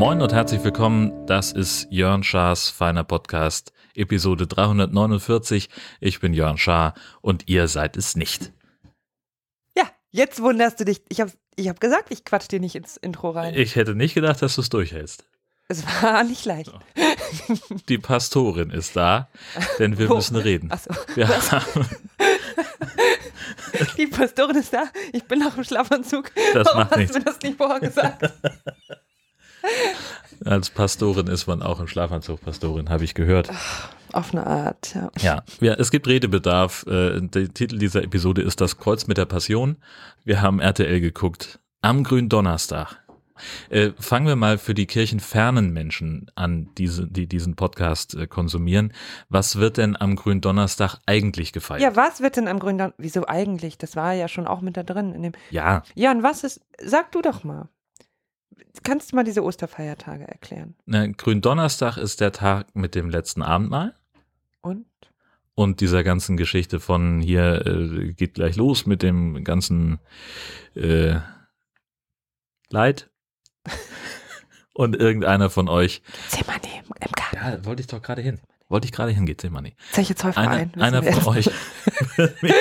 Moin und herzlich willkommen. Das ist Jörn Schars feiner Podcast, Episode 349. Ich bin Jörn Schaar und ihr seid es nicht. Ja, jetzt wunderst du dich. Ich habe ich hab gesagt, ich quatsch dir nicht ins Intro rein. Ich hätte nicht gedacht, dass du es durchhältst. Es war nicht leicht. Die Pastorin ist da, denn wir Wo? müssen reden. Achso. Wir haben, Die Pastorin ist da. Ich bin noch im Schlafanzug. Das Warum macht hast nichts. du mir das nicht vorher gesagt? als Pastorin ist man auch im Schlafanzug Pastorin, habe ich gehört. Auf eine Art, ja. Ja, ja, es gibt Redebedarf. Äh, Der Titel dieser Episode ist Das Kreuz mit der Passion. Wir haben RTL geguckt am Gründonnerstag. Äh, fangen wir mal für die kirchenfernen Menschen an, diese, die diesen Podcast äh, konsumieren. Was wird denn am Gründonnerstag eigentlich gefeiert? Ja, was wird denn am Gründonnerstag? Wieso eigentlich? Das war ja schon auch mit da drin. In dem ja, ja, und was ist. Sag du doch mal. Kannst du mal diese Osterfeiertage erklären? ne, Gründonnerstag ist der Tag mit dem letzten Abendmahl. Und? und dieser ganzen Geschichte von hier äh, geht gleich los mit dem ganzen äh, Leid. Und irgendeiner von euch. Zimmerni im Garten. Ja, wollte ich doch gerade hin. Wollte ich gerade hingehen, Zimmerni. Zeche Zollverein. Einer, einer von euch wird mir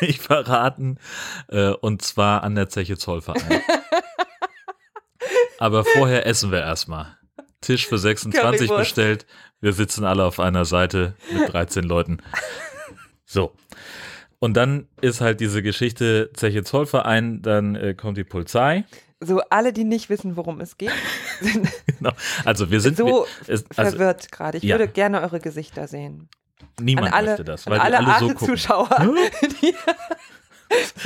nicht verraten. Äh, und zwar an der Zeche Zollverein. Aber vorher essen wir erstmal. Tisch für 26 Currywurst. bestellt. Wir sitzen alle auf einer Seite mit 13 Leuten. So. Und dann ist halt diese Geschichte Zeche Zollverein, dann äh, kommt die Polizei. So, alle, die nicht wissen, worum es geht, sind Genau. Also wir sind so es, also verwirrt gerade. Ich ja. würde gerne eure Gesichter sehen. niemand an alle, möchte das, weil alle alle so gucken. Die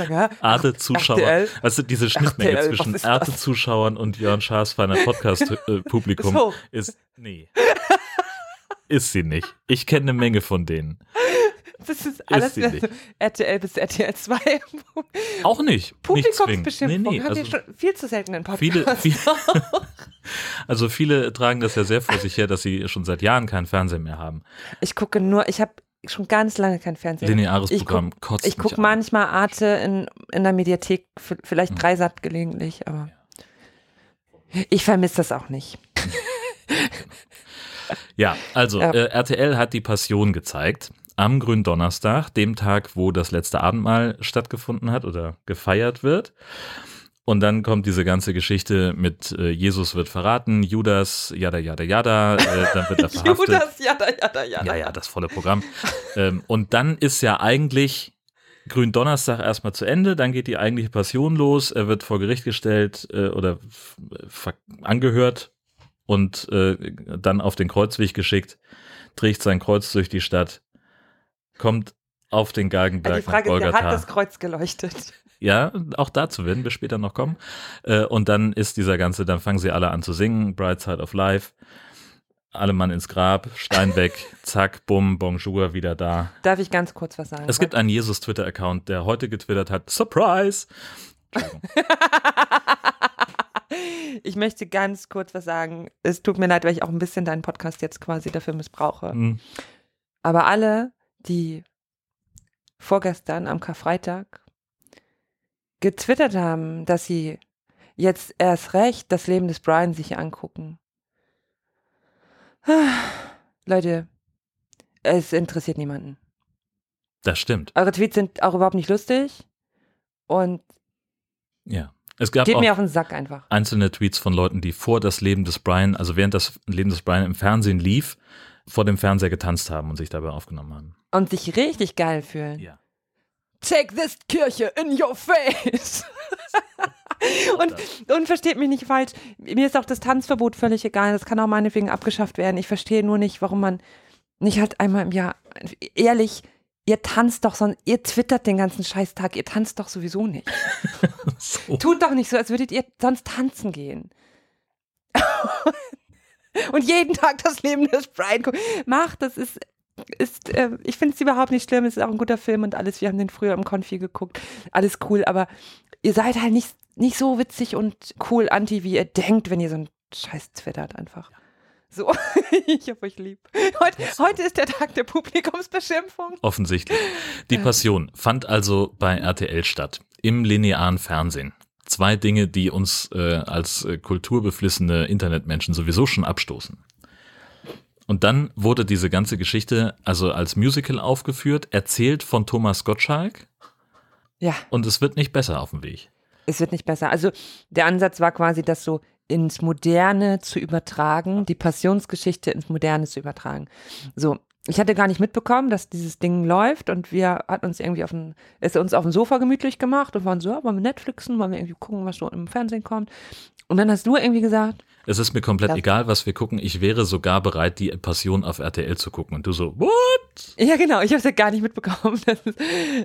ja, Arte-Zuschauer. Weißt du, diese Schnittmenge RTL, zwischen? Arte-Zuschauern und Jörn Schaas feiner Podcast-Publikum So. ist, nee. Ist sie nicht. Ich kenne eine Menge von denen. das ist alles sie wieder nicht. so RTL bis RTL 2. Auch nicht. Publikumsbeschimpfung Nee, nee. haben wir Also schon viel zu selten in Podcasts. viele, viele, also viele tragen das ja sehr vor sich her, dass sie schon seit Jahren keinen Fernseher mehr haben. Ich gucke nur, ich habe schon ganz lange kein Fernsehen. Lineares Ich Programm kotzt Ich gucke an. manchmal Arte in, in der Mediathek, vielleicht Hm. Dreisat gelegentlich, aber ich vermisse das auch nicht. Ja, also Ja. Äh, RTL hat die Passion gezeigt am Gründonnerstag, dem Tag, wo das letzte Abendmahl stattgefunden hat oder gefeiert wird. Und dann kommt diese ganze Geschichte mit äh, Jesus wird verraten, Judas, jada, jada, jada, äh, dann wird er verhaftet. Judas, ja, da, ja, da, ja, Ja, das volle Programm. ähm, und dann ist ja eigentlich Gründonnerstag erstmal zu Ende, dann geht die eigentliche Passion los, er wird vor Gericht gestellt äh, oder angehört und äh, dann auf den Kreuzweg geschickt, trägt sein Kreuz durch die Stadt, kommt auf den Die Galgenberg nach Frage ist, hat das Kreuz geleuchtet? Ja, auch dazu werden wir später noch kommen. Äh, und dann ist dieser ganze, dann fangen sie alle an zu singen, Bright Side of Life. Alle Mann ins Grab, Stein weg, zack, bumm, bonjour, wieder da. Darf ich ganz kurz was sagen? Es gibt einen Jesus-Twitter-Account, der heute getwittert hat, Surprise! ich möchte ganz kurz was sagen. Es tut mir leid, weil ich auch ein bisschen deinen Podcast jetzt quasi dafür missbrauche. Hm, Aber alle, die vorgestern am Karfreitag getwittert haben, dass sie jetzt erst recht das Leben des Brian sich angucken. Leute, es interessiert niemanden. Das stimmt, Eure Tweets sind auch überhaupt nicht lustig und ja. Es gab geht auch mir auf den Sack einfach. einzelne Tweets von Leuten, die vor das Leben des Brian, also während das Leben des Brian im Fernsehen lief, vor dem Fernseher getanzt haben und sich dabei aufgenommen haben. Und sich richtig geil fühlen. Ja. Take this Kirche in your face. und, und versteht mich nicht falsch, mir ist auch das Tanzverbot völlig egal. Das kann auch meinetwegen abgeschafft werden. Ich verstehe nur nicht, warum man nicht halt einmal im Jahr, ehrlich, ihr tanzt doch, sonst, ihr twittert den ganzen Scheißtag, ihr tanzt doch sowieso nicht. So. Tut doch nicht so, als würdet ihr sonst tanzen gehen. Und jeden Tag das Leben des Brian gucken. Macht, das ist, ist äh, ich finde es überhaupt nicht schlimm, es ist auch ein guter Film und alles. Wir haben den früher im Konfi geguckt. Alles cool, aber ihr seid halt nicht, nicht so witzig und cool anti, wie ihr denkt, wenn ihr so einen Scheiß twittert einfach. So, ich hab euch lieb. Heute, heute ist der Tag der Publikumsbeschimpfung. Offensichtlich. Die Passion fand also bei RTL statt, im linearen Fernsehen. Zwei Dinge, die uns äh, als äh, kulturbeflissene Internetmenschen sowieso schon abstoßen. Und dann wurde diese ganze Geschichte also als Musical aufgeführt, erzählt von Thomas Gottschalk. Ja. Und es wird nicht besser auf dem Weg. Es wird nicht besser. Also der Ansatz war quasi, das so ins Moderne zu übertragen, die Passionsgeschichte ins Moderne zu übertragen. So, ich hatte gar nicht mitbekommen, dass dieses Ding läuft und wir hatten uns irgendwie auf dem, ist uns auf dem Sofa gemütlich gemacht und waren so, ja, wollen wir Netflixen, wollen wir irgendwie gucken, was so im Fernsehen kommt. Und dann hast du irgendwie gesagt, Es ist mir komplett egal, was wir gucken. Ich wäre sogar bereit, die Passion auf RTL zu gucken. Und du so, what? ja genau, ich habe es ja gar nicht mitbekommen, dass es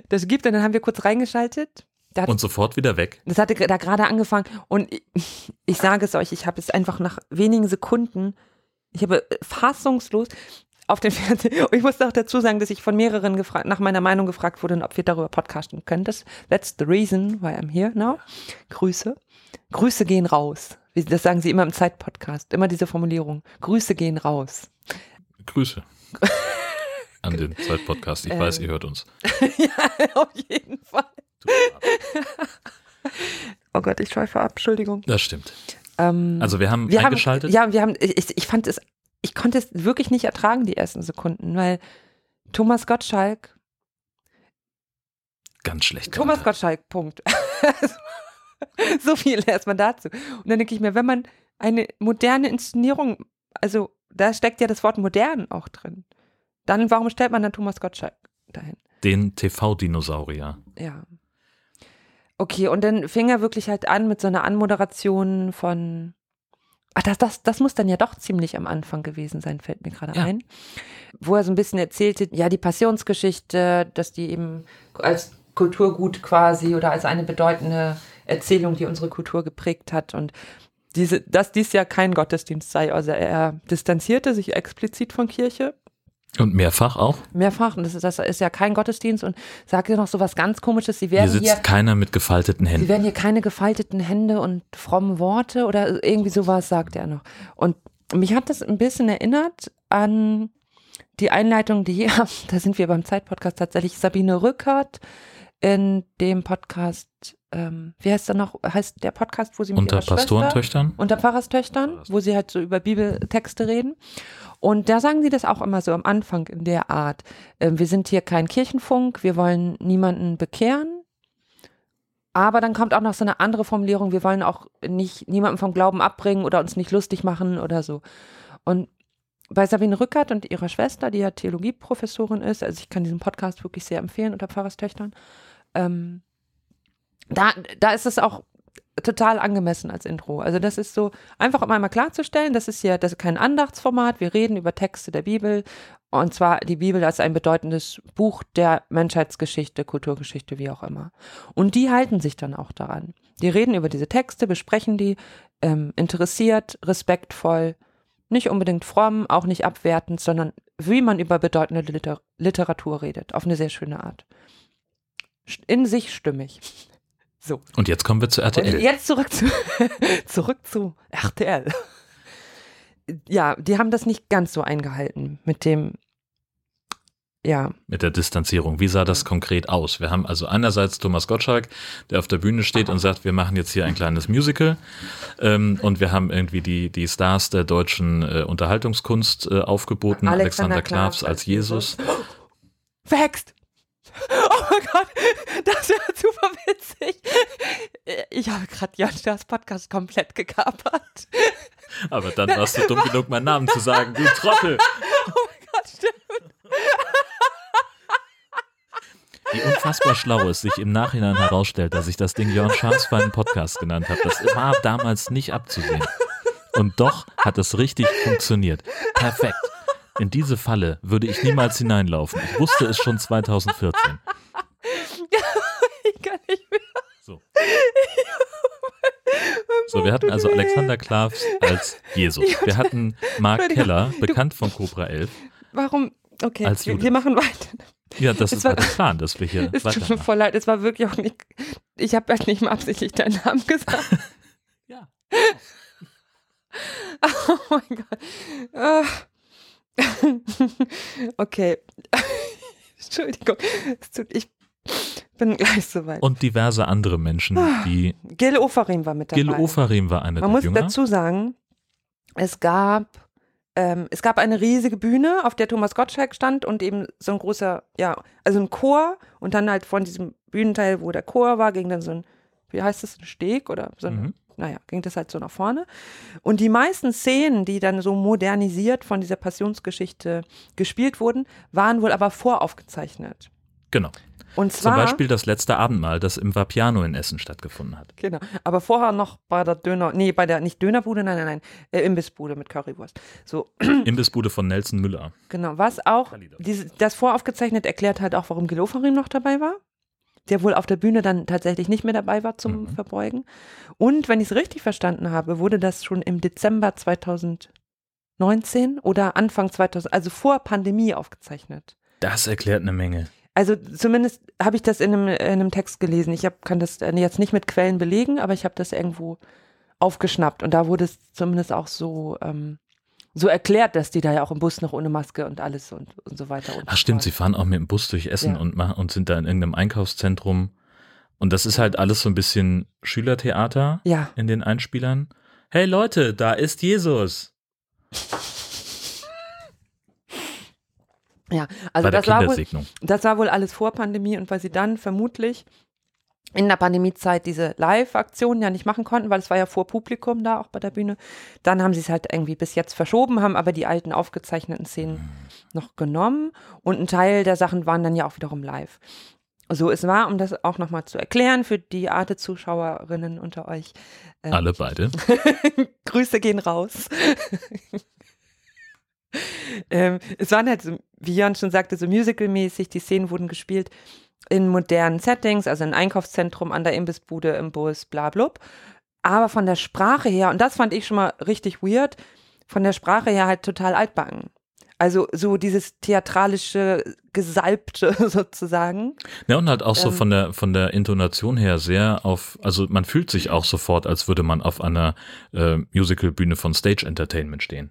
das gibt. Und dann haben wir kurz reingeschaltet. Hat Und sofort wieder weg. Das hatte da gerade angefangen und ich, ich sage es euch, ich habe es einfach nach wenigen Sekunden, ich habe fassungslos auf den Fernseher, und ich muss auch dazu sagen, dass ich von mehreren nach meiner Meinung gefragt wurde, und ob wir darüber podcasten können. Das, that's the reason why I'm here now. Grüße. Grüße gehen raus. Das sagen sie immer im Zeitpodcast. Immer diese Formulierung. Grüße gehen raus. Grüße. An den Zeitpodcast. Ich weiß, ihr hört uns. ja, auf jeden Fall. Oh Gott, ich schweife ab, Entschuldigung. Das stimmt. Ähm, Also wir haben wir eingeschaltet. Haben, ja, wir haben, ich, ich fand es, ich konnte es wirklich nicht ertragen, die ersten Sekunden, weil Thomas Gottschalk, Ganz schlecht. Thomas gemacht. Gottschalk, Punkt. so viel erstmal dazu. Und dann denke ich mir, wenn man eine moderne Inszenierung, also da steckt ja das Wort modern auch drin, dann warum stellt man dann Thomas Gottschalk dahin? Den TV-Dinosaurier. Ja. Okay, und dann fing er wirklich halt an mit so einer Anmoderation von. Ach, das, das, das muss dann ja doch ziemlich am Anfang gewesen sein, fällt mir gerade Ja. ein. Wo er so ein bisschen erzählte, ja, die Passionsgeschichte, dass die eben als Kulturgut quasi oder als eine bedeutende Erzählung, die unsere Kultur geprägt hat und diese, dass dies ja kein Gottesdienst sei. Also er distanzierte sich explizit von Kirche Und mehrfach auch. mehrfach und das ist, das ist ja kein Gottesdienst und sagte noch so was ganz komisches, sie Hier werden sitzt hier keiner mit gefalteten Sie Händen. werden hier keine gefalteten Hände und frommen Worte oder irgendwie sowas, sagte er noch. Und mich hat das ein bisschen erinnert an die Einleitung, die, ja, da sind wir beim Zeitpodcast tatsächlich, Sabine Rückert in dem Podcast, ähm, wie heißt der noch, heißt der Podcast, wo sie mit Unter Pastorentöchtern. unter Pfarrerstöchtern, wo sie halt so über Bibeltexte reden. Und da sagen sie das auch immer so am Anfang in der Art. Ähm, wir sind hier kein Kirchenfunk, wir wollen niemanden bekehren. Aber dann kommt auch noch so eine andere Formulierung, wir wollen auch nicht niemanden vom Glauben abbringen oder uns nicht lustig machen oder so. Und bei Sabine Rückert und ihrer Schwester, die ja Theologieprofessorin ist, also ich kann diesen Podcast wirklich sehr empfehlen unter Pfarrerstöchtern, ähm, da, da ist es auch total angemessen als Intro. Also das ist so einfach um einmal klarzustellen, das ist ja das ist kein Andachtsformat, wir reden über Texte der Bibel und zwar die Bibel als ein bedeutendes Buch der Menschheitsgeschichte, Kulturgeschichte, wie auch immer. Und die halten sich dann auch daran. Die reden über diese Texte, besprechen die, ähm, interessiert, respektvoll, nicht unbedingt fromm, auch nicht abwertend, sondern wie man über bedeutende Liter Literatur redet, auf eine sehr schöne Art. In sich stimmig. So. Und jetzt kommen wir zu Und RTL. jetzt zurück zu, zurück zu RTL. Ja, die haben das nicht ganz so eingehalten mit dem, ja, mit der Distanzierung. Wie sah das konkret aus? Wir haben also einerseits Thomas Gottschalk, der auf der Bühne steht und sagt, wir machen jetzt hier ein kleines Musical. Ähm, und wir haben irgendwie die, die Stars der deutschen äh, Unterhaltungskunst äh, aufgeboten. Alexander, Klavs als Jesus. Verhext! Oh mein Gott, das wäre super witzig. Ich habe gerade Jan Stars Podcast komplett gekapert. Aber dann warst du dumm genug, meinen Namen zu sagen. Du Trottel! Oh mein Gott, stimmt. Wie unfassbar schlau es sich im Nachhinein herausstellt, dass ich das Ding Jörn Schaas für einen Podcast genannt habe. Das war damals nicht abzusehen. Und doch hat es richtig funktioniert. Perfekt. In diese Falle würde ich niemals hineinlaufen. Ich wusste es schon 2014. Ich kann nicht mehr. So. So, wir hatten also Alexander Klavs als Jesus. Wir hatten Mark. Keller, bekannt von Cobra 11. Warum? Okay, Als wir, Jude. wir machen weiter. Ja, das Es ist war- der Plan, dass wir hier Es tut mir voll leid, es war wirklich auch nicht. Ich habe halt nicht mal absichtlich deinen Namen gesagt. Ja. Oh mein Gott. Ah. Okay. Entschuldigung. Tut, ich bin gleich soweit. Und diverse andere Menschen, die. Gil Ofarim war mit dabei. Gil Ofarim war einer Man muss Jünger. dazu sagen, es gab, ähm, es gab eine riesige Bühne, auf der Thomas Gottschalk stand und eben so ein großer, ja, also ein Chor und dann halt von diesem Bühnenteil, wo der Chor war, ging dann so ein, wie heißt das, ein Steg oder so ein, Mhm. Naja, ging das halt so nach vorne. Und die meisten Szenen, die dann so modernisiert von dieser Passionsgeschichte gespielt wurden, waren wohl aber voraufgezeichnet. Genau. Und Zum zwar, Beispiel das letzte Abendmahl, das im Vapiano in Essen stattgefunden hat. Genau. Aber vorher noch bei der Döner, nee, bei der, nicht Dönerbude, nein, nein, nein, äh, Imbissbude mit Currywurst. So, Imbissbude von Nelson Müller. genau. Was auch, diese, das voraufgezeichnet erklärt halt auch, warum Gelofarim noch dabei war. Der wohl auf der Bühne dann tatsächlich nicht mehr dabei war zum Mhm. Verbeugen. Und wenn ich es richtig verstanden habe, wurde das schon im Dezember 2019 oder Anfang 2000, also vor Pandemie aufgezeichnet. Das erklärt eine Menge. Also zumindest habe ich das in einem, in einem Text gelesen. Ich hab, kann das jetzt nicht mit Quellen belegen, aber ich habe das irgendwo aufgeschnappt. Und da wurde es zumindest auch so, ähm, so erklärt, dass die da ja auch im Bus noch ohne Maske und alles und, und so weiter. Und Ach stimmt, sie fahren auch mit dem Bus durch Essen Ja. und, machen, und sind da in irgendeinem Einkaufszentrum. Und das ist halt alles so ein bisschen Schülertheater Ja, in den Einspielern. Hey Leute, da ist Jesus. ja. Also das war, wohl, das war wohl alles vor Pandemie und weil sie dann vermutlich in der Pandemiezeit diese Live-Aktionen ja nicht machen konnten, weil es war ja vor Publikum da auch bei der Bühne. Dann haben sie es halt irgendwie bis jetzt verschoben, haben aber die alten aufgezeichneten Szenen noch genommen und ein Teil der Sachen waren dann ja auch wiederum live. So, es war, um das auch nochmal zu erklären für die Arte-Zuschauerinnen unter euch. ähm, Alle beide. Grüße gehen raus. ähm, es waren halt, so, wie Jan schon sagte, so musicalmäßig. Die Szenen wurden gespielt in modernen Settings, also im Einkaufszentrum, an der Imbissbude, im Bus, bla blub. Aber von der Sprache her, und das fand ich schon mal richtig weird, von der Sprache her halt total altbacken. Also so dieses theatralische, gesalbte sozusagen. Ja, und halt auch so Ähm. von der, von der Intonation her sehr auf, also man fühlt sich auch sofort, als würde man auf einer äh, Musicalbühne von Stage Entertainment stehen.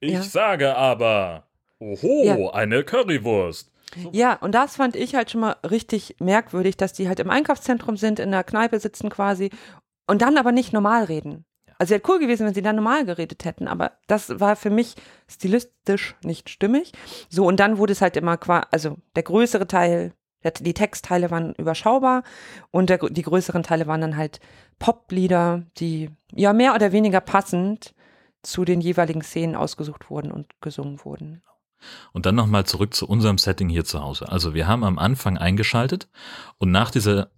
Ich Ja. sage aber, oho, Ja. eine Currywurst. Ja, und das fand ich halt schon mal richtig merkwürdig, dass die halt im Einkaufszentrum sind, in der Kneipe sitzen quasi und dann aber nicht normal reden. Also wäre cool gewesen, wenn sie dann normal geredet hätten, aber das war für mich stilistisch nicht stimmig. So, und dann wurde es halt immer quasi, also der größere Teil, die Textteile waren überschaubar und der, die größeren Teile waren dann halt Poplieder, die ja mehr oder weniger passend zu den jeweiligen Szenen ausgesucht wurden und gesungen wurden. Und dann nochmal zurück zu unserem Setting hier zu Hause. Also wir haben am Anfang eingeschaltet und nach dieser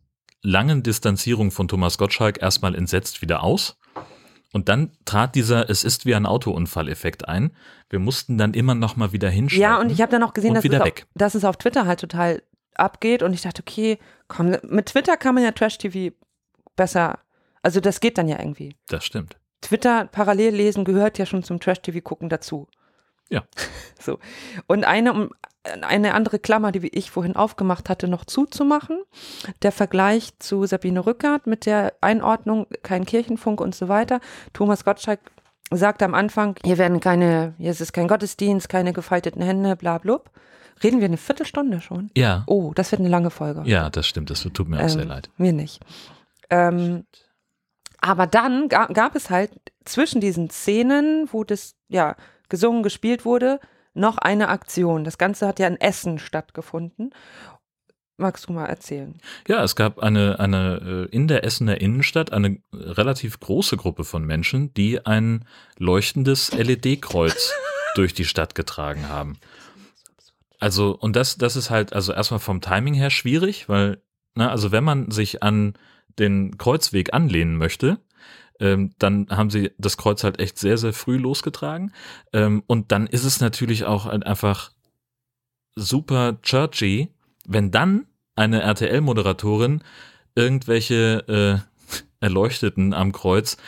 langen Distanzierung von Thomas Gottschalk erstmal entsetzt wieder aus. Und dann trat dieser Es ist wie ein Autounfall-Effekt ein. Wir mussten dann immer noch mal wieder hinschalten. Ja, und ich habe dann auch gesehen, dass es, auf, dass es auf Twitter halt total abgeht und ich dachte, okay, komm, mit Twitter kann man ja Trash-TV besser, also das geht dann ja irgendwie. Das stimmt. Twitter parallel lesen gehört ja schon zum Trash-TV gucken dazu. Ja. So. Und eine, um eine andere Klammer, die ich vorhin aufgemacht hatte, noch zuzumachen. Der Vergleich zu Sabine Rückert mit der Einordnung, kein Kirchenfunk und so weiter. Thomas Gottschalk sagte am Anfang, hier werden keine, hier ist es kein Gottesdienst, keine gefalteten Hände, bla blub. Reden wir eine Viertelstunde schon? Ja, Oh, das wird eine lange Folge. ja, das stimmt. Das tut mir auch sehr Ähm, leid. Mir nicht. Ähm, aber dann ga, gab es halt zwischen diesen Szenen, wo das ja gesungen, gespielt wurde, noch eine Aktion. Das Ganze hat ja in Essen stattgefunden. Magst du mal erzählen? Ja, es gab eine, eine äh, in der Essener Innenstadt eine relativ große Gruppe von Menschen, die ein leuchtendes LED-Kreuz durch die Stadt getragen haben. Also, und das, das ist halt, also erstmal vom Timing her schwierig, weil, na, also wenn man sich an den Kreuzweg anlehnen möchte, ähm, dann haben sie das Kreuz halt echt sehr, sehr früh losgetragen. Ähm, und dann ist es natürlich auch einfach super churchy, wenn dann eine RTL-Moderatorin irgendwelche äh, Erleuchteten am Kreuz,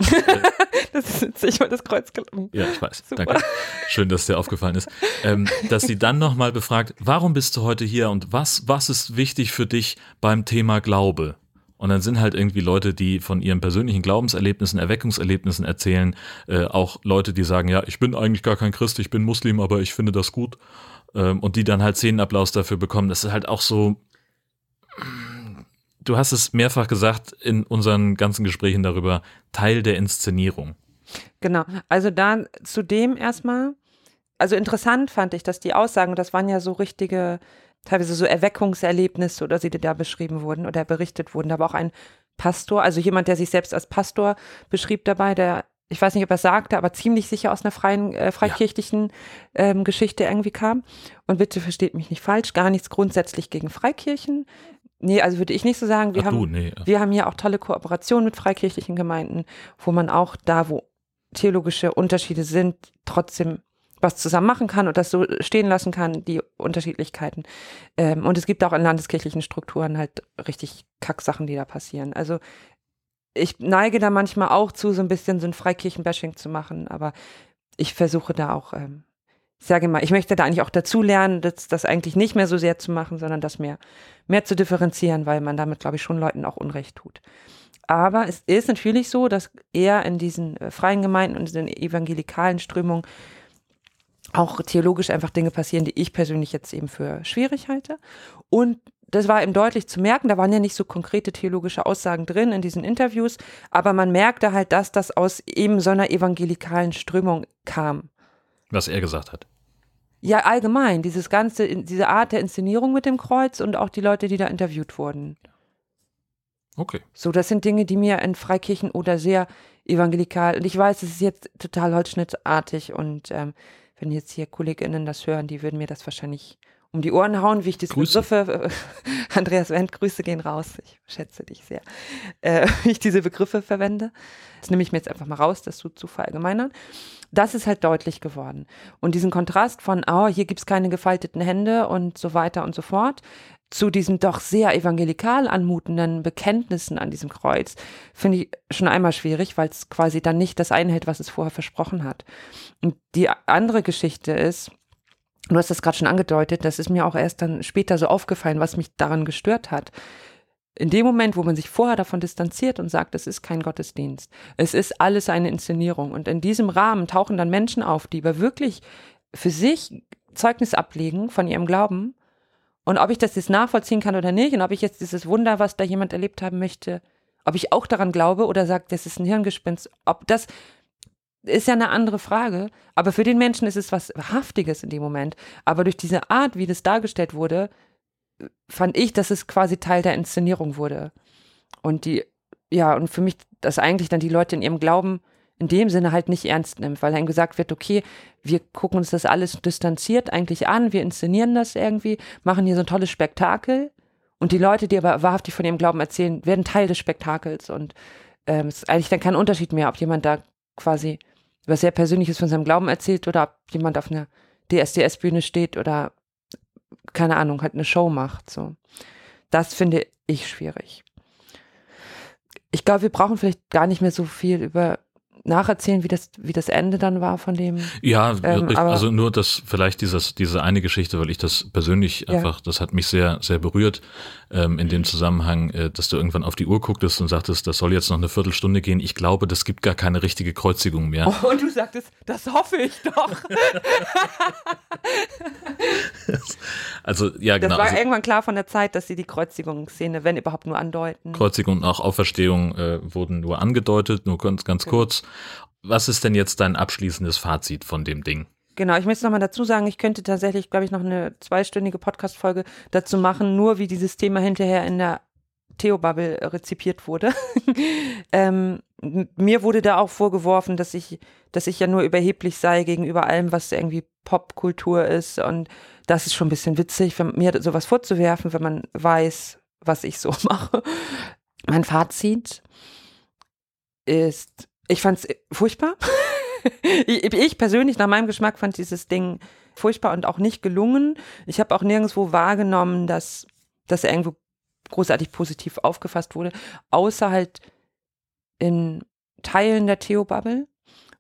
Das ist witzig, weil das Kreuz gelungen. ja, ich weiß, Super. danke, schön, dass dir aufgefallen ist, ähm, dass sie dann nochmal befragt, warum bist du heute hier und was, was ist wichtig für dich beim Thema Glaube? Und dann sind halt irgendwie Leute, die von ihren persönlichen Glaubenserlebnissen, Erweckungserlebnissen erzählen, äh, auch Leute, die sagen, ja, ich bin eigentlich gar kein Christ, ich bin Muslim, aber ich finde das gut. Ähm, und die dann halt Szenenapplaus dafür bekommen. Das ist halt auch so, du hast es mehrfach gesagt in unseren ganzen Gesprächen darüber, Teil der Inszenierung. Genau. Also da zudem erstmal, also interessant fand ich, dass die Aussagen, das waren ja so richtige, teilweise so Erweckungserlebnisse oder sie da beschrieben wurden oder berichtet wurden. Da war auch ein Pastor, also jemand, der sich selbst als Pastor beschrieb dabei, der ich weiß nicht, ob er sagte, aber ziemlich sicher aus einer freien, äh, freikirchlichen ähm, Geschichte irgendwie kam. Und bitte versteht mich nicht falsch, gar nichts grundsätzlich gegen Freikirchen. Nee, also würde ich nicht so sagen. Wir, Ach haben, du, nee. wir haben hier auch tolle Kooperationen mit freikirchlichen Gemeinden, wo man auch da, wo theologische Unterschiede sind, trotzdem was zusammen machen kann und das so stehen lassen kann, die Unterschiedlichkeiten. Ähm, und es gibt auch in landeskirchlichen Strukturen halt richtig Kacksachen, die da passieren. Also ich neige da manchmal auch zu, so ein bisschen so ein Freikirchenbashing zu machen, aber ich versuche da auch, ähm, ich sage mal, ich möchte da eigentlich auch dazu lernen, das, das eigentlich nicht mehr so sehr zu machen, sondern das mehr, mehr zu differenzieren, weil man damit, glaube ich, schon Leuten auch Unrecht tut. Aber es ist natürlich so, dass eher in diesen äh, freien Gemeinden und in den evangelikalen Strömungen auch theologisch einfach Dinge passieren, die ich persönlich jetzt eben für schwierig halte. Und das war eben deutlich zu merken, da waren ja nicht so konkrete theologische Aussagen drin in diesen Interviews, aber man merkte halt, dass das aus eben so einer evangelikalen Strömung kam. Was er gesagt hat. Ja, allgemein, dieses ganze, diese Art der Inszenierung mit dem Kreuz und auch die Leute, die da interviewt wurden. Okay. So, das sind Dinge, die mir in Freikirchen oder sehr evangelikal, und ich weiß, es ist jetzt total holzschnittartig und ähm, wenn jetzt hier KollegInnen das hören, die würden mir das wahrscheinlich um die Ohren hauen, wie ich diese Grüße. Begriffe, Andreas Wendt, Grüße gehen raus, ich schätze dich sehr, äh, wie ich diese Begriffe verwende. Das nehme ich mir jetzt einfach mal raus, das zu, zu verallgemeinern. Das ist halt deutlich geworden. Und diesen Kontrast von, oh, hier gibt's keine gefalteten Hände und so weiter und so fort, zu diesen doch sehr evangelikal anmutenden Bekenntnissen an diesem Kreuz, finde ich schon einmal schwierig, weil es quasi dann nicht das einhält, was es vorher versprochen hat. Und die andere Geschichte ist, du hast das gerade schon angedeutet, das ist mir auch erst dann später so aufgefallen, was mich daran gestört hat. In dem Moment, wo man sich vorher davon distanziert und sagt, es ist kein Gottesdienst, es ist alles eine Inszenierung und in diesem Rahmen tauchen dann Menschen auf, die aber wirklich für sich Zeugnis ablegen von ihrem Glauben und ob ich das jetzt nachvollziehen kann oder nicht und ob ich jetzt dieses Wunder, was da jemand erlebt haben möchte, ob ich auch daran glaube oder sage, das ist ein Hirngespinst, ob das ist ja eine andere Frage, aber für den Menschen ist es was Haftiges in dem Moment. Aber durch diese Art, wie das dargestellt wurde, fand ich, dass es quasi Teil der Inszenierung wurde. Und die, ja, und für mich, dass eigentlich dann die Leute in ihrem Glauben in dem Sinne halt nicht ernst nimmt, weil dann gesagt wird, okay, wir gucken uns das alles distanziert eigentlich an, wir inszenieren das irgendwie, machen hier so ein tolles Spektakel und die Leute, die aber wahrhaftig von ihrem Glauben erzählen, werden Teil des Spektakels und ähm, es ist eigentlich dann kein Unterschied mehr, ob jemand da quasi was sehr Persönliches von seinem Glauben erzählt oder ob jemand auf einer DSDS-Bühne steht oder keine Ahnung, halt eine Show macht. So. Das finde ich schwierig. Ich glaube, wir brauchen vielleicht gar nicht mehr so viel über nacherzählen, wie das, wie das Ende dann war von dem. Ja, Ähm, also nur das, vielleicht dieses, diese eine Geschichte, weil ich das persönlich Ja. einfach, das hat mich sehr, sehr berührt, ähm, in dem Zusammenhang, äh, dass du irgendwann auf die Uhr gucktest und sagtest, das soll jetzt noch eine Viertelstunde gehen. Ich glaube, das gibt gar keine richtige Kreuzigung mehr. Oh, und du sagtest, das hoffe ich doch. Also, ja, Das genau. war Also, irgendwann klar von der Zeit, dass sie die Kreuzigungsszene, wenn überhaupt nur andeuten. Kreuzigung und auch Auferstehung äh, wurden nur angedeutet, nur ganz, ganz kurz. Was ist denn jetzt dein abschließendes Fazit von dem Ding? Genau, ich möchte nochmal dazu sagen, ich könnte tatsächlich, glaube ich, noch eine zweistündige Podcast-Folge dazu machen, nur wie dieses Thema hinterher in der Theo-Bubble rezipiert wurde. ähm, mir wurde da auch vorgeworfen, dass ich, dass ich ja nur überheblich sei gegenüber allem, was irgendwie Popkultur ist. Und das ist schon ein bisschen witzig, mir sowas vorzuwerfen, wenn man weiß, was ich so mache. Mein Fazit ist, ich fand es furchtbar. ich, ich persönlich, nach meinem Geschmack, fand dieses Ding furchtbar und auch nicht gelungen. Ich habe auch nirgendwo wahrgenommen, dass, dass er irgendwo großartig positiv aufgefasst wurde, außer halt in Teilen der Theo-Bubble,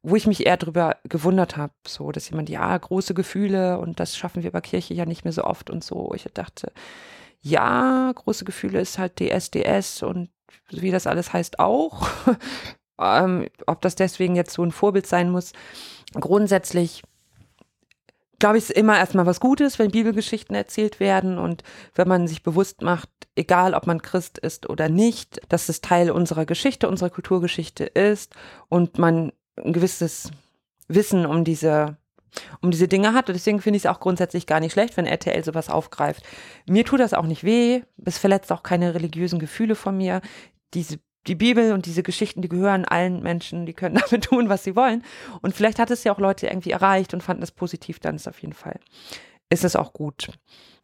wo ich mich eher drüber gewundert habe, so, dass jemand, ja, große Gefühle und das schaffen wir bei Kirche ja nicht mehr so oft und so. Ich dachte, ja, große Gefühle ist halt DSDS und wie das alles heißt, auch. ähm, ob das deswegen jetzt so ein Vorbild sein muss. Grundsätzlich glaube ich, ist immer erstmal was Gutes, wenn Bibelgeschichten erzählt werden und wenn man sich bewusst macht, egal ob man Christ ist oder nicht, dass es Teil unserer Geschichte, unserer Kulturgeschichte ist und man ein gewisses Wissen um diese um diese Dinge hat. Und deswegen finde ich es auch grundsätzlich gar nicht schlecht, wenn RTL sowas aufgreift. Mir tut das auch nicht weh. Es verletzt auch keine religiösen Gefühle von mir. Diese die Bibel und diese Geschichten, die gehören allen Menschen, die können damit tun, was sie wollen. Und vielleicht hat es ja auch Leute irgendwie erreicht und fanden es positiv, dann ist auf jeden Fall, ist es auch gut.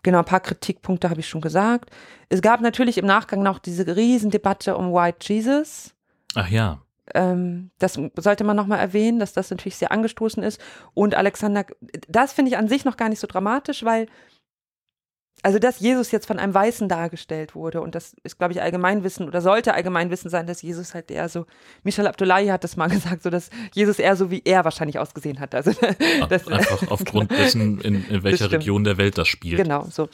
Genau, ein paar Kritikpunkte habe ich schon gesagt. Es gab natürlich im Nachgang noch diese Riesendebatte um White Jesus. Ach ja. Ähm, das sollte man nochmal erwähnen, dass das natürlich sehr angestoßen ist. Und Alexander, das finde ich an sich noch gar nicht so dramatisch, weil also dass Jesus jetzt von einem Weißen dargestellt wurde und das ist, glaube ich, Allgemeinwissen oder sollte Allgemeinwissen sein, dass Jesus halt eher so, Michel Abdullahi hat das mal gesagt, so dass Jesus eher so wie er wahrscheinlich ausgesehen hat. Also das, einfach aufgrund genau. dessen, in, in welcher Region der Welt das spielt. Genau, so.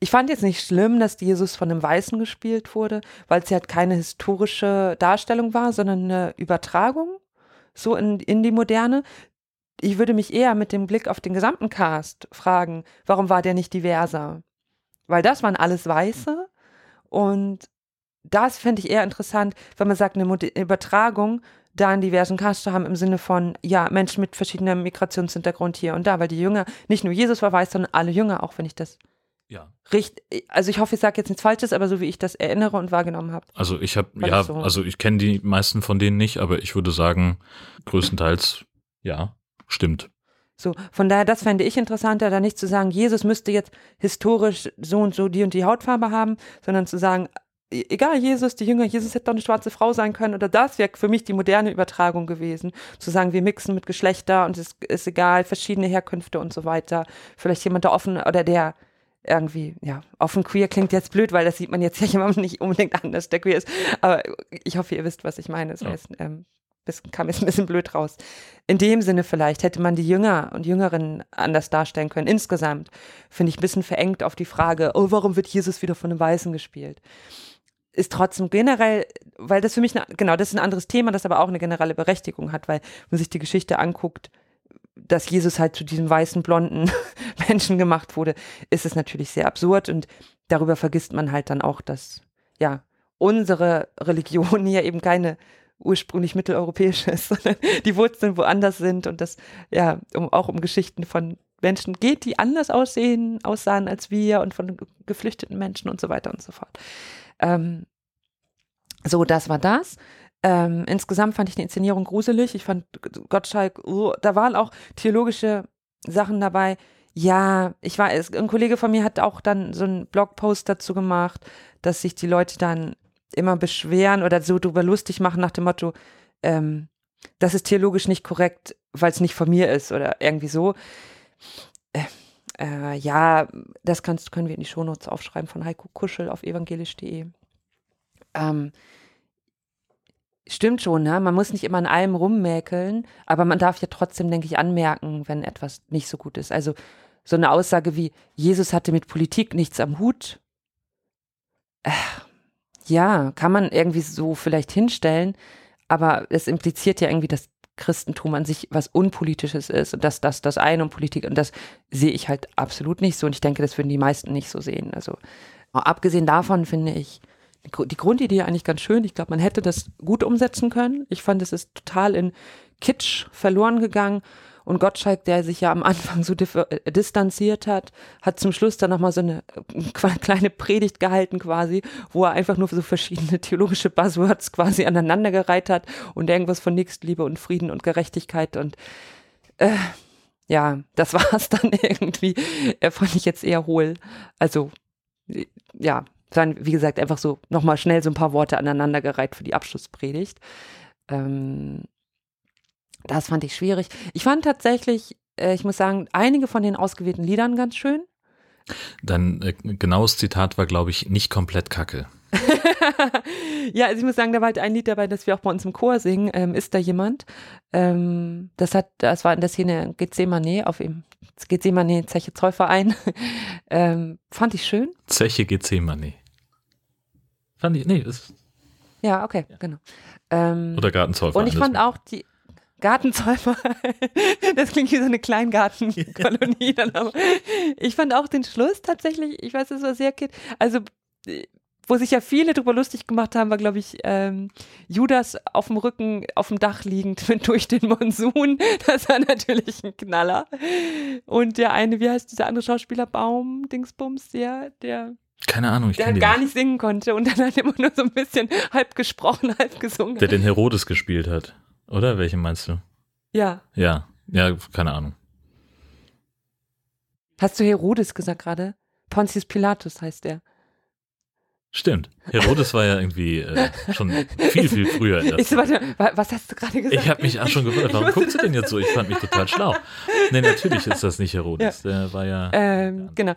Ich fand jetzt nicht schlimm, dass Jesus von einem Weißen gespielt wurde, weil es ja halt keine historische Darstellung war, sondern eine Übertragung so in, in die Moderne ich würde mich eher mit dem Blick auf den gesamten Cast fragen, warum war der nicht diverser? Weil das waren alles Weiße und das fände ich eher interessant, wenn man sagt, eine Übertragung da einen diversen Cast zu haben im Sinne von, ja, Menschen mit verschiedenem Migrationshintergrund hier und da, weil die Jünger, nicht nur Jesus war weiß, sondern alle Jünger, auch wenn ich das ja. Richtig, also ich hoffe, ich sage jetzt nichts Falsches, aber so wie ich das erinnere und wahrgenommen habe. Also ich habe, ja, so. also ich kenne die meisten von denen nicht, aber ich würde sagen, größtenteils ja stimmt. So, von daher, das fände ich interessanter, da nicht zu sagen, Jesus müsste jetzt historisch so und so die und die Hautfarbe haben, sondern zu sagen, e-, egal Jesus, die Jünger, Jesus hätte doch eine schwarze Frau sein können oder das wäre für mich die moderne Übertragung gewesen. Zu sagen, wir mixen mit Geschlechter und es ist egal, verschiedene Herkünfte und so weiter. Vielleicht jemand, der offen oder der irgendwie, ja, offen queer klingt jetzt blöd, weil das sieht man jetzt ja jemandem nicht unbedingt anders, der queer ist. Aber ich hoffe, ihr wisst, was ich meine. Das heißt, ähm, das kam jetzt ein bisschen blöd raus. In dem Sinne vielleicht hätte man die Jünger und Jüngerinnen anders darstellen können. Insgesamt finde ich ein bisschen verengt auf die Frage, oh, warum wird Jesus wieder von einem Weißen gespielt? Ist trotzdem generell, weil das für mich, eine, genau, das ist ein anderes Thema, das aber auch eine generelle Berechtigung hat, weil man sich die Geschichte anguckt, dass Jesus halt zu diesem weißen, blonden Menschen gemacht wurde, ist es natürlich sehr absurd und darüber vergisst man halt dann auch, dass, ja, unsere Religion hier eben keine ursprünglich mitteleuropäisch ist, sondern die Wurzeln woanders sind und das ja um, auch um Geschichten von Menschen geht, die anders aussehen, aussahen als wir und von geflüchteten Menschen und so weiter und so fort. Ähm, so, das war das. Ähm, insgesamt fand ich die Inszenierung gruselig. Ich fand Gottschalk, oh, da waren auch theologische Sachen dabei. Ja, ich war, ein Kollege von mir hat auch dann so einen Blogpost dazu gemacht, dass sich die Leute dann immer beschweren oder so drüber lustig machen nach dem Motto, ähm, das ist theologisch nicht korrekt, weil es nicht von mir ist oder irgendwie so. Äh, äh, ja, das kannst, können wir in die Shownotes aufschreiben von Heiko Kuschel auf evangelisch.de. Ähm, stimmt schon, ne? man muss nicht immer an allem rummäkeln, aber man darf ja trotzdem, denke ich, anmerken, wenn etwas nicht so gut ist. Also so eine Aussage wie, Jesus hatte mit Politik nichts am Hut. Äh, ja, kann man irgendwie so vielleicht hinstellen, aber es impliziert ja irgendwie, dass Christentum an sich was Unpolitisches ist und dass das das eine und Politik und das sehe ich halt absolut nicht so und ich denke, das würden die meisten nicht so sehen. Also abgesehen davon finde ich die Grundidee eigentlich ganz schön. Ich glaube, man hätte das gut umsetzen können. Ich fand, es ist total in Kitsch verloren gegangen und Gottschalk, der sich ja am Anfang so äh, distanziert hat, hat zum Schluss dann nochmal so eine äh, kleine Predigt gehalten quasi, wo er einfach nur so verschiedene theologische Buzzwords quasi aneinandergereiht hat und irgendwas von Nächstenliebe und Frieden und Gerechtigkeit und äh, ja, das war es dann irgendwie. Er fand ich jetzt eher hohl. Also, ja, dann, wie gesagt, einfach so nochmal schnell so ein paar Worte aneinandergereiht für die Abschlusspredigt. Ähm, das fand ich schwierig. Ich fand tatsächlich, äh, ich muss sagen, einige von den ausgewählten Liedern ganz schön. Dein äh, genaues Zitat war, glaube ich, nicht komplett kacke. ja, also ich muss sagen, da war halt ein Lied dabei, das wir auch bei uns im Chor singen. Ähm, ist da jemand? Ähm, das hat, das war in der Szene Gethsemane auf ihm. Gethsemane Zeche Zollverein. ähm, fand ich schön. Zeche Gethsemane. Fand ich, nee, das Ja, okay, genau. Ähm, Oder Gartenzaunverein. und ich fand auch die Gartenzaunverein, das klingt wie so eine Kleingartenkolonie. dann aber. Ich fand auch den Schluss tatsächlich, ich weiß, es war sehr kind, also wo sich ja viele drüber lustig gemacht haben, war, glaube ich, ähm, Judas auf dem Rücken, auf dem Dach liegend mit durch den Monsun. Das war natürlich ein Knaller. Und der eine, wie heißt dieser andere Schauspieler, Baum, Dingsbums, der, der, Keine Ahnung, ich der den gar nicht. nicht singen konnte und dann halt immer nur so ein bisschen halb gesprochen, halb gesungen. Der den Herodes gespielt hat. Oder? Welchen meinst du? ja. Ja. Ja, keine Ahnung. Hast du Herodes gesagt gerade? Pontius Pilatus heißt der. Stimmt. Herodes war ja irgendwie äh, schon viel, viel früher. Ich warte, wa- was hast du gerade gesagt? Ich habe mich auch schon gewundert, warum guckst du denn jetzt so? Ich fand mich total schlau. Nee, natürlich ist das nicht Herodes. Der war ja. Ähm, genau.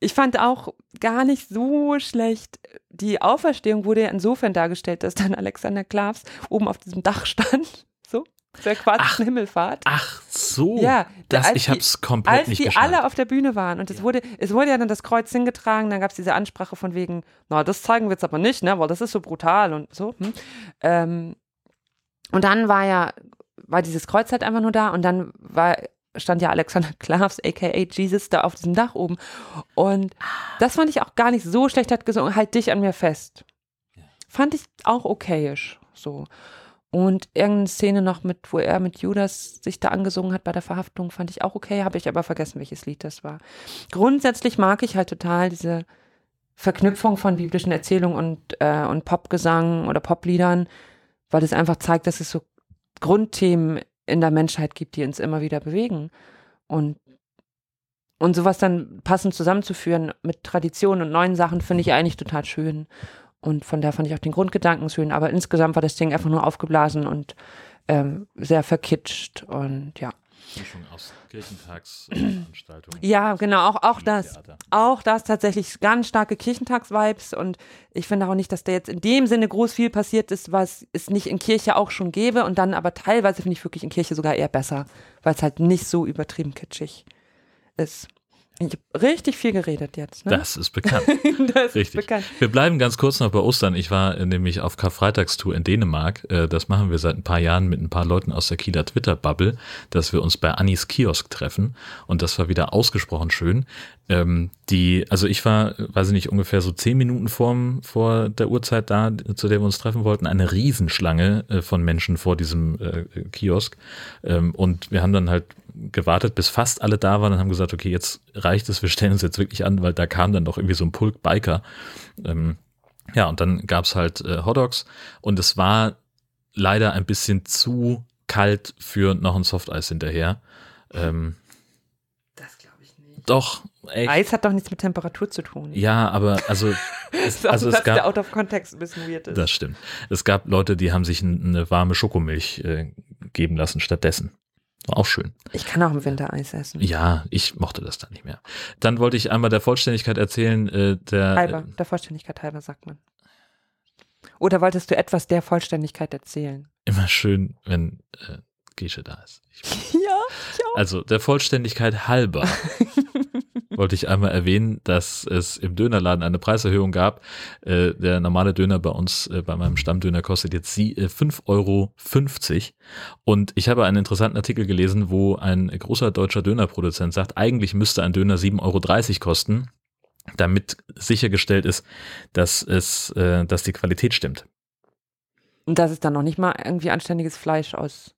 Ich fand auch gar nicht so schlecht. Die Auferstehung wurde ja insofern dargestellt, dass dann Alexander Klavs oben auf diesem Dach stand. So. Der quasi Ach. Himmelfahrt. Ach so. Ja, das, als ich die- hab's komplett Als nicht die geschnallt. alle auf der Bühne waren und es wurde, es wurde ja dann das Kreuz hingetragen, dann gab es diese Ansprache von wegen, na, das zeigen wir jetzt aber nicht, ne, weil das ist so brutal und so. Hm. Ähm, und dann war ja, war dieses Kreuz halt einfach nur da und dann war, stand ja Alexander Klavs, aka Jesus, da auf diesem Dach oben. Und das fand ich auch gar nicht so schlecht, hat gesungen, halt dich an mir fest. Fand ich auch okayisch, so. Und irgendeine Szene noch mit, wo er mit Judas sich da angesungen hat bei der Verhaftung, fand ich auch okay, habe ich aber vergessen, welches Lied das war. Grundsätzlich mag ich halt total diese Verknüpfung von biblischen Erzählungen und, äh, und Popgesang oder Popliedern, weil es einfach zeigt, dass es so Grundthemen in der Menschheit gibt, die uns immer wieder bewegen. Und, und sowas dann passend zusammenzuführen mit Traditionen und neuen Sachen, finde ich eigentlich total schön. Und von daher fand ich auch den Grundgedanken schön. Aber insgesamt war das Ding einfach nur aufgeblasen und ähm, sehr verkitscht. Und ja. Mischung aus Kirchentagsveranstaltungen. Ja, genau, auch, auch das. Theater. Auch das tatsächlich ganz starke Kirchentags-Vibes und ich finde auch nicht, dass da jetzt in dem Sinne groß viel passiert ist, was es nicht in Kirche auch schon gäbe und dann aber teilweise finde ich wirklich in Kirche sogar eher besser, weil es halt nicht so übertrieben kitschig ist. Ich habe richtig viel geredet jetzt, ne? Das ist bekannt. Das ist Richtig. bekannt. Wir bleiben ganz kurz noch bei Ostern. Ich war äh, nämlich auf Karfreitagstour in Dänemark. Äh, Das machen wir seit ein paar Jahren mit ein paar Leuten aus der Kieler Twitter-Bubble, dass wir uns bei Annis Kiosk treffen. Und das war wieder ausgesprochen schön. Ähm, Die, also ich war, weiß ich nicht, ungefähr so zehn Minuten vorm, vor der Uhrzeit da, zu der wir uns treffen wollten, eine Riesenschlange äh, von Menschen vor diesem Kiosk. Ähm, Und wir haben dann halt gewartet, bis fast alle da waren und haben gesagt, okay, jetzt reicht es, wir stellen uns jetzt wirklich an, weil da kam dann doch irgendwie so ein Pulk Biker. Ähm, ja, und dann gab's halt äh, Hotdogs und es war leider ein bisschen zu kalt für noch ein Softeis hinterher. Ähm, Das glaube ich nicht. doch, echt. Eis hat doch nichts mit Temperatur zu tun. Ja, aber also, es, also also es dass der gab, out of context ein bisschen weird ist. das stimmt. Es gab Leute, die haben sich eine warme Schokomilch äh, geben lassen stattdessen. War auch schön. ich kann auch im Winter Eis essen. Ja, ich mochte das dann nicht mehr. Dann wollte ich einmal der Vollständigkeit erzählen, äh, der Halber, der Vollständigkeit halber, sagt man. Oder wolltest du etwas der Vollständigkeit erzählen? immer schön, wenn äh, Gesche da ist. Ich, Ja, ja. also der Vollständigkeit halber wollte ich einmal erwähnen, dass es im Dönerladen eine Preiserhöhung gab. Äh, der normale Döner bei uns, äh, bei meinem Stammdöner, kostet jetzt äh, 5,50 Euro. Und ich habe einen interessanten Artikel gelesen, wo ein großer deutscher Dönerproduzent sagt, eigentlich müsste ein Döner 7,30 Euro kosten, damit sichergestellt ist, dass es, äh, dass die Qualität stimmt. Und das ist dann noch nicht mal irgendwie anständiges Fleisch aus.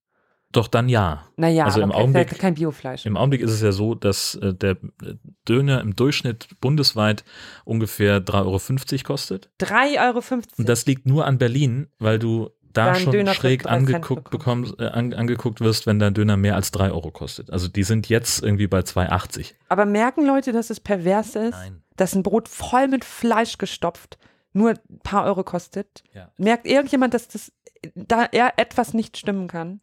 Doch dann ja. Naja, Also aber im kein- Augenblick- kein Biofleisch. Im Augenblick ist es ja so, dass äh, der äh, Döner im Durchschnitt bundesweit ungefähr 3,50 Euro kostet. 3,50 Euro. Und das liegt nur an Berlin, weil du da Dein schon Döner schräg 3 Cent angeguckt bekommst. äh, an, angeguckt wirst, wenn dein Döner mehr als 3 Euro kostet. Also die sind jetzt irgendwie bei 2,80. Aber merken Leute, dass es pervers ist, Nein. dass ein Brot voll mit Fleisch gestopft nur ein paar Euro kostet? Ja. Merkt irgendjemand, dass das da etwas nicht stimmen kann?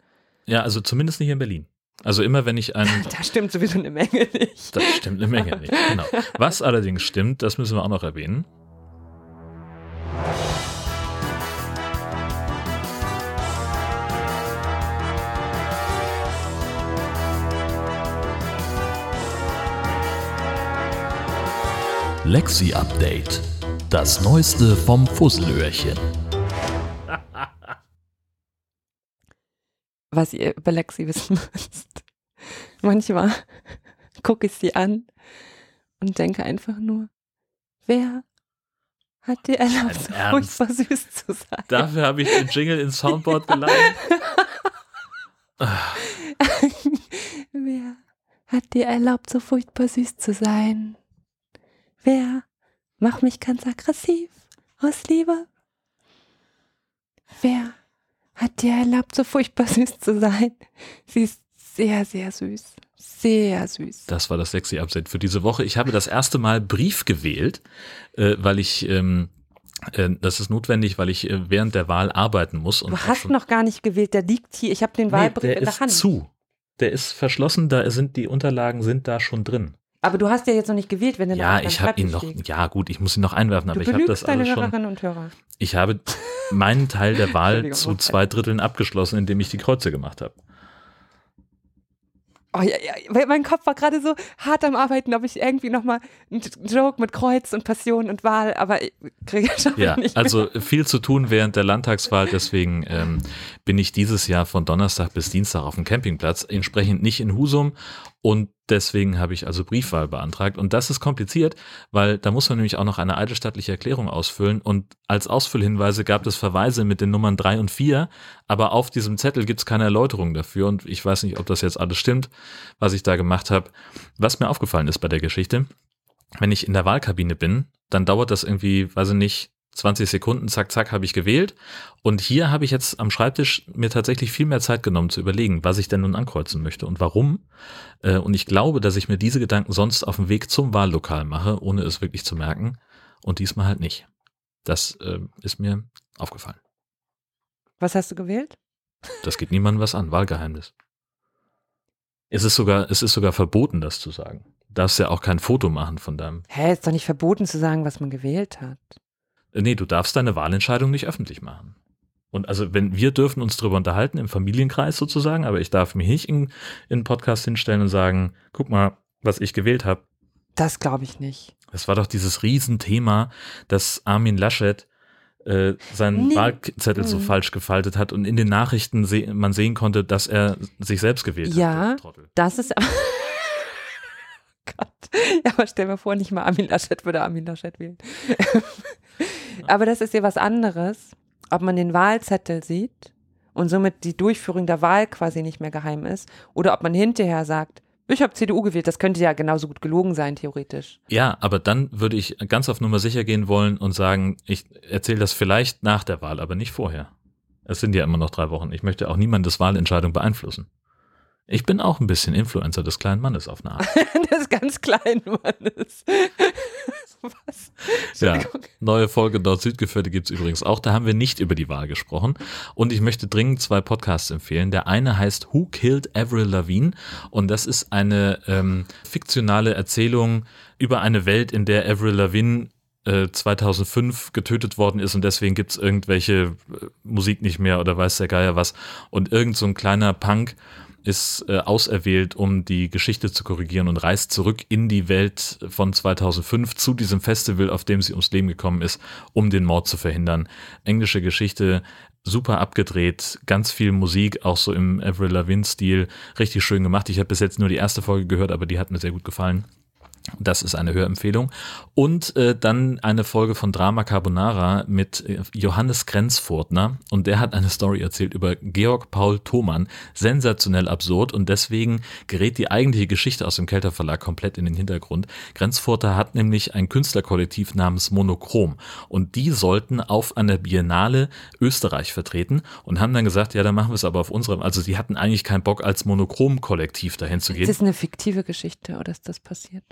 Ja, also zumindest nicht in Berlin. Also immer wenn ich ein, Da stimmt sowieso eine Menge nicht. das stimmt eine Menge nicht. Genau. Was allerdings stimmt, das müssen wir auch noch erwähnen. Lexi Update. Das Neueste vom Fusselöhrchen. Was ihr über Lexi wissen müsst. Manchmal gucke ich sie an und denke einfach nur, wer hat dir erlaubt, so furchtbar süß zu sein? Dafür habe ich den Jingle ins Soundboard geladen. wer hat dir erlaubt, so furchtbar süß zu sein? Wer macht mich ganz aggressiv aus Liebe? Wer hat dir erlaubt, so furchtbar süß zu sein? Sie ist sehr, sehr süß. Sehr süß. Das war das sexy Upset für diese Woche. Ich habe das erste Mal Brief gewählt, äh, weil ich ähm, äh, das ist notwendig, weil ich äh, während der Wahl arbeiten muss. du hast noch gar nicht gewählt, der liegt hier. Ich habe den Wahlbrief nee, der in der ist Hand. zu. Der ist verschlossen, da sind die Unterlagen sind da schon drin. Aber du hast ja jetzt noch nicht gewählt, wenn der Ja, ich habe ihn noch. Liegt. Ja, gut, ich muss ihn noch einwerfen, aber Du ich habe das deine alles schon. Hörerinnen und Hörer. Ich habe meinen Teil der Wahl zu zwei Dritteln abgeschlossen, indem ich die Kreuze gemacht habe. Oh ja, ja, mein Kopf war gerade so hart am Arbeiten, ob ich irgendwie nochmal einen Joke mit Kreuz und Passion und Wahl, aber ich kriege schon Ja, nicht. also viel zu tun während der Landtagswahl, deswegen ähm, bin ich dieses Jahr von Donnerstag bis Dienstag auf dem Campingplatz, entsprechend nicht in Husum und deswegen habe ich also Briefwahl beantragt und das ist kompliziert, weil da muss man nämlich auch noch eine eidesstattliche Erklärung ausfüllen und als Ausfüllhinweise gab es Verweise mit den Nummern drei und vier, aber auf diesem Zettel gibt es keine Erläuterung dafür und ich weiß nicht, ob das jetzt alles stimmt, was ich da gemacht habe. Was mir aufgefallen ist bei der Geschichte, wenn ich in der Wahlkabine bin, dann dauert das irgendwie, weiß ich nicht, 20 Sekunden, zack, zack, habe ich gewählt. Und hier habe ich jetzt am Schreibtisch mir tatsächlich viel mehr Zeit genommen zu überlegen, was ich denn nun ankreuzen möchte und warum. Äh, Und ich glaube, dass ich mir diese Gedanken sonst auf dem Weg zum Wahllokal mache, ohne es wirklich zu merken. Und diesmal halt nicht. Das äh, ist mir aufgefallen. Was hast du gewählt? Das geht niemandem was an. Wahlgeheimnis. Es ist sogar, es ist sogar verboten, das zu sagen. Du darfst ja auch kein Foto machen von deinem. Hä, ist doch nicht verboten zu sagen, was man gewählt hat. Äh, Nee, du darfst deine Wahlentscheidung nicht öffentlich machen. Und also, wenn wir dürfen uns darüber unterhalten, im Familienkreis sozusagen, aber ich darf mich nicht in, in einen Podcast hinstellen und sagen, guck mal, was ich gewählt habe. Das glaube ich nicht. Das war doch dieses Riesenthema, dass Armin Laschet äh, seinen Nee. Wahlzettel so Mhm. falsch gefaltet hat und in den Nachrichten se man sehen konnte, dass er sich selbst gewählt Ja. hat. Trottel. Das ist. Gott. Ja, aber stell mir vor, nicht mal Armin Laschet würde Armin Laschet wählen. aber das ist ja was anderes, ob man den Wahlzettel sieht und somit die Durchführung der Wahl quasi nicht mehr geheim ist oder ob man hinterher sagt, ich habe CDU gewählt, das könnte ja genauso gut gelogen sein, theoretisch. Ja, aber dann würde ich ganz auf Nummer sicher gehen wollen und sagen, ich erzähle das vielleicht nach der Wahl, aber nicht vorher. Es sind ja immer noch drei Wochen. Ich möchte auch niemandes Wahlentscheidung beeinflussen. Ich bin auch ein bisschen Influencer des kleinen Mannes auf eine Art. das ganz klein Mannes. Was? Ja, neue Folge Nord-Süd-Gefährte gibt's übrigens auch. Da haben wir nicht über die Wahl gesprochen. Und ich möchte dringend zwei Podcasts empfehlen. Der eine heißt Who Killed Avril Lavigne? Und das ist eine ähm, fiktionale Erzählung über eine Welt, in der Avril Lavigne äh, 2005 getötet worden ist und deswegen gibt's irgendwelche äh, Musik nicht mehr oder weiß der Geier was. Und irgend so ein kleiner Punk ist äh, auserwählt, um die Geschichte zu korrigieren und reist zurück in die Welt von 2005 zu diesem Festival, auf dem sie ums Leben gekommen ist, um den Mord zu verhindern. Englische Geschichte, super abgedreht, ganz viel Musik, auch so im Avril Lavigne-Stil, richtig schön gemacht. Ich habe bis jetzt nur die erste Folge gehört, aber die hat mir sehr gut gefallen. Das ist eine Hörempfehlung. Und äh, dann eine Folge von Drama Carbonara mit äh, Johannes Grenzfurtner. Und der hat eine Story erzählt über Georg Paul Thomann. Sensationell absurd. Und deswegen gerät die eigentliche Geschichte aus dem Kelter Verlag komplett in den Hintergrund. Grenzfurter hat nämlich ein Künstlerkollektiv namens Monochrom. Und die sollten auf einer Biennale Österreich vertreten und haben dann gesagt, ja, dann machen wir es aber auf unserem. Also sie hatten eigentlich keinen Bock, als Monochrom-Kollektiv dahin zu gehen. Ist das eine fiktive Geschichte oder ist das passiert?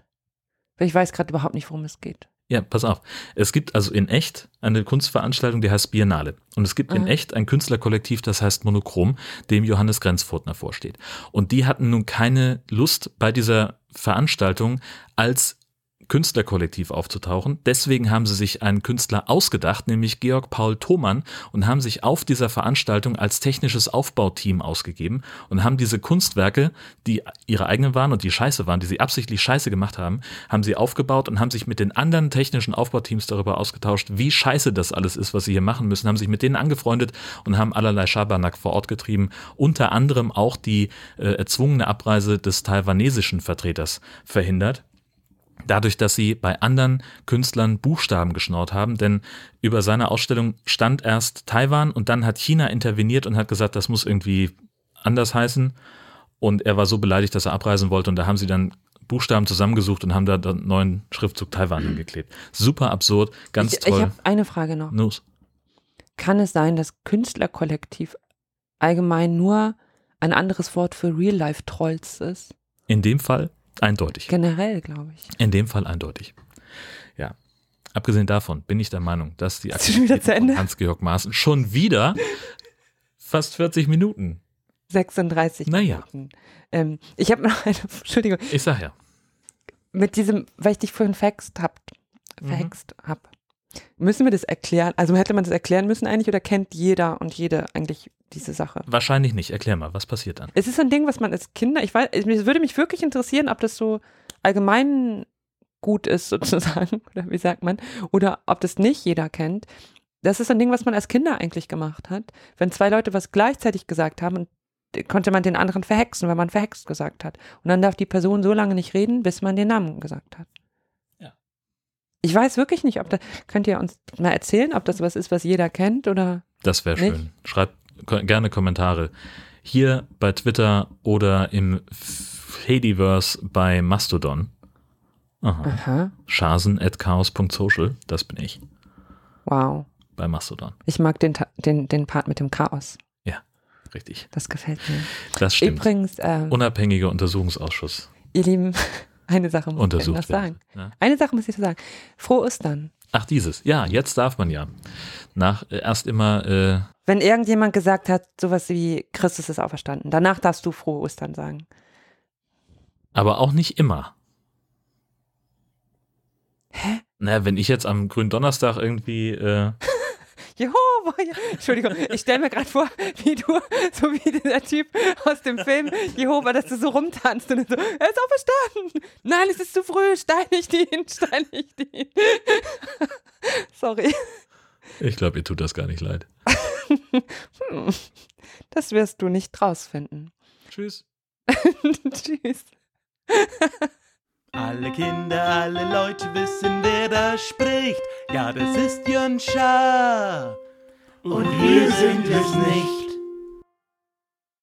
Weil ich weiß gerade überhaupt nicht, worum es geht. Ja, pass auf. Es gibt also in echt eine Kunstveranstaltung, die heißt Biennale. Und es gibt in Mhm. echt ein Künstlerkollektiv, das heißt Monochrom, dem Johannes Grenzfurtner vorsteht. Und die hatten nun keine Lust bei dieser Veranstaltung als Künstlerkollektiv aufzutauchen. Deswegen haben sie sich einen Künstler ausgedacht, nämlich Georg Paul Thomann, und haben sich auf dieser Veranstaltung als technisches Aufbauteam ausgegeben und haben diese Kunstwerke, die ihre eigenen waren und die scheiße waren, die sie absichtlich scheiße gemacht haben, haben sie aufgebaut und haben sich mit den anderen technischen Aufbauteams darüber ausgetauscht, wie scheiße das alles ist, was sie hier machen müssen, haben sich mit denen angefreundet und haben allerlei Schabernack vor Ort getrieben, unter anderem auch die äh, erzwungene Abreise des taiwanesischen Vertreters verhindert dadurch, dass sie bei anderen Künstlern Buchstaben geschnort haben, denn über seine Ausstellung stand erst Taiwan und dann hat China interveniert und hat gesagt, das muss irgendwie anders heißen und er war so beleidigt, dass er abreisen wollte und da haben sie dann Buchstaben zusammengesucht und haben da den neuen Schriftzug Taiwan hingeklebt. Super absurd, ganz ich, toll. Ich habe eine Frage noch. News. Kann es sein, dass Künstlerkollektiv allgemein nur ein anderes Wort für Real-Life-Trolls ist? In dem Fall Eindeutig. Generell, glaube ich. In dem Fall eindeutig. Ja. Abgesehen davon bin ich der Meinung, dass die Aktivität von Hans-Georg Maaßen schon wieder fast 40 Minuten. 36 naja. Minuten. Ähm, ich habe noch eine, Entschuldigung. Ich sag ja. Mit diesem, weil ich dich vorhin verhext hab, verhext mhm. hab. Müssen wir das erklären? Also hätte man das erklären müssen eigentlich oder kennt jeder und jede eigentlich diese Sache? Wahrscheinlich nicht. Erklär mal, was passiert dann? Es ist ein Ding, was man als Kinder, ich weiß, es würde mich wirklich interessieren, ob das so allgemein gut ist sozusagen, oder wie sagt man, oder ob das nicht jeder kennt. Das ist ein Ding, was man als Kinder eigentlich gemacht hat. Wenn zwei Leute was gleichzeitig gesagt haben und konnte man den anderen verhexen, wenn man verhext gesagt hat. Und dann darf die Person so lange nicht reden, bis man den Namen gesagt hat. Ich weiß wirklich nicht, ob da, könnt ihr uns mal erzählen, ob das was ist, was jeder kennt oder. Das wäre schön. Schreibt gerne Kommentare. Hier bei Twitter oder im Fediverse bei Mastodon. Aha. Aha. Schasen at chaos.social, das bin ich. Wow. Bei Mastodon. Ich mag den, den, den Part mit dem Chaos. Ja, richtig. Das gefällt mir. Das stimmt. Übrigens. Ähm, Unabhängiger Untersuchungsausschuss. Ihr Lieben, eine Sache muss ich noch sagen. Ja. Eine Sache muss ich sagen. Frohe Ostern. Ach, dieses. Ja, jetzt darf man ja. Nach äh, erst immer. Äh, Wenn irgendjemand gesagt hat, sowas wie Christus ist auferstanden, danach darfst du frohe Ostern sagen. Aber auch nicht immer. Hä? Naja, wenn ich jetzt am grünen Donnerstag irgendwie. Äh, Jehova, Entschuldigung, ich stelle mir gerade vor, wie du, so wie dieser Typ aus dem Film Jehova, dass du so rumtanzt und so, er ist auferstanden. Nein, es ist zu früh, steinig ihn, steinig ihn. Sorry. Ich glaube, ihr tut das gar nicht leid. hm, das wirst du nicht rausfinden. Tschüss. Tschüss. Alle Kinder, alle Leute wissen, wer da spricht. Ja, das ist Jönscha. Und wir sind es nicht.